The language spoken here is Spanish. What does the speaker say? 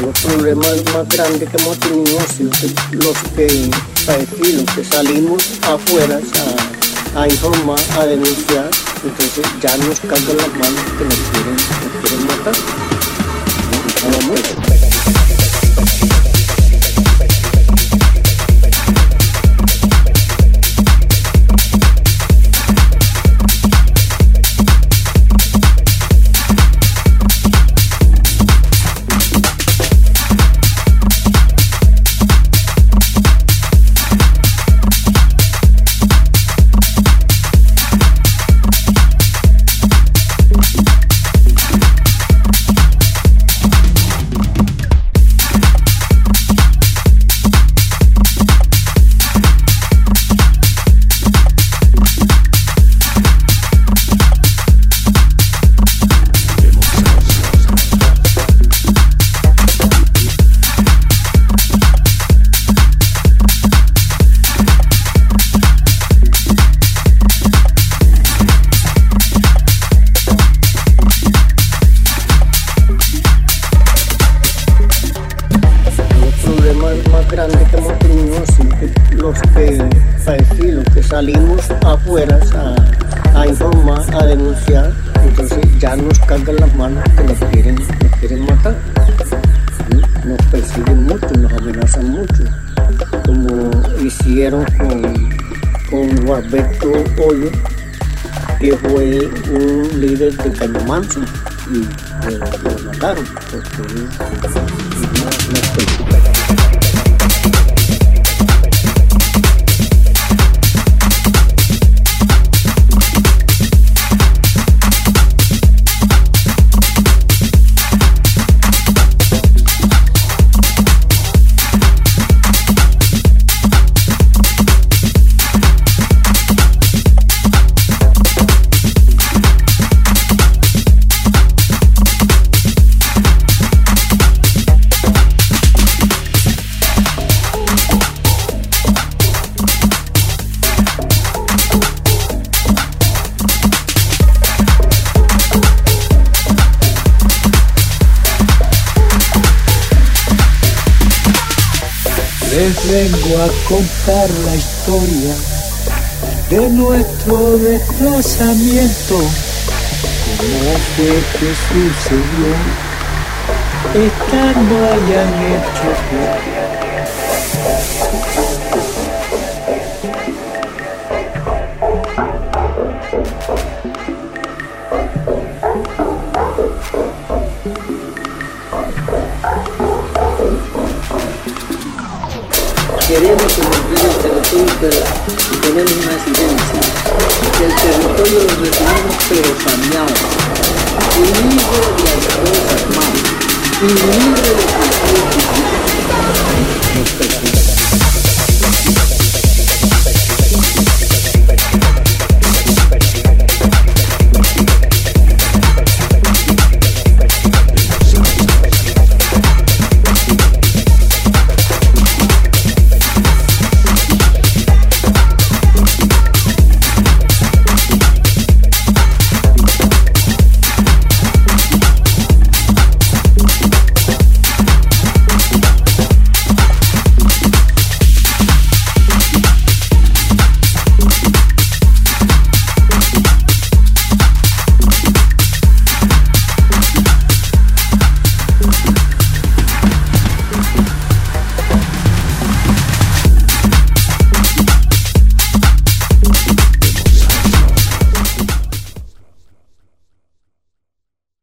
Los problemas más grandes que hemos tenido los que, los que salimos afuera a, a informar, a denunciar, entonces ya nos cargan las manos que nos quieren, nos quieren matar. Estamos muertos. Más grandes que hemos tenido los que, que salimos afuera a, informar, a denunciar, entonces ya nos cargan las manos que nos quieren, nos quieren matar. Nos persiguen mucho, nos amenazan mucho, como hicieron con, con Gualberto Hoyo, que fue un líder de Caño Manso, y lo, mataron, porque no, Les vengo a contar la historia de nuestro desplazamiento. ¿Cómo fue que sucedió? Esta no hayan hecho queremos convertir el territorio pero tenemos una exigencia. El territorio lo recibimos pero saneado, libre de actores armados y libre de cultura